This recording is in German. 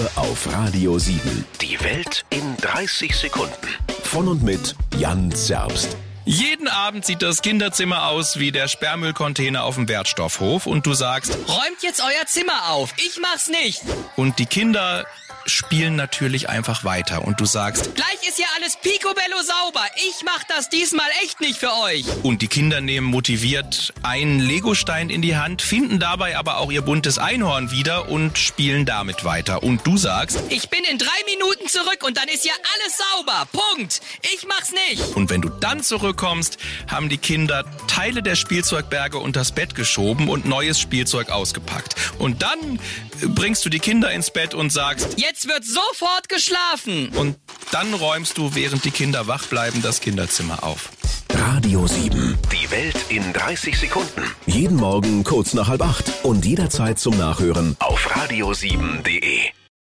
Nur auf Radio 7. Die Welt in 30 Sekunden. Von und mit Jan Zerbst. Jeden Abend sieht das Kinderzimmer aus wie der Sperrmüllcontainer auf dem Wertstoffhof und du sagst, Räumt jetzt euer Zimmer auf. Ich mach's nicht. und die Kinder spielen natürlich einfach weiter und du sagst, Gleich ist ja alles picobello sauber. Ich mach das diesmal echt nicht für euch. und die Kinder nehmen motiviert einen Legostein in die Hand, finden dabei aber auch ihr buntes Einhorn wieder und spielen damit weiter. Und du sagst, Ich bin in drei Minuten zurück und dann ist ja alles sauber. Punkt. Ich mach's nicht. und wenn du dann zurückkommst, haben die Kinder Teile der Spielzeugberge unters Bett geschoben und neues Spielzeug ausgepackt. Und dann bringst du die Kinder ins Bett und sagst, Jetzt wird sofort geschlafen. und dann räumst du, während die Kinder wach bleiben, das Kinderzimmer auf. Radio 7. Die Welt in 30 Sekunden. Jeden Morgen kurz nach halb acht und jederzeit zum Nachhören Auf radio7.de.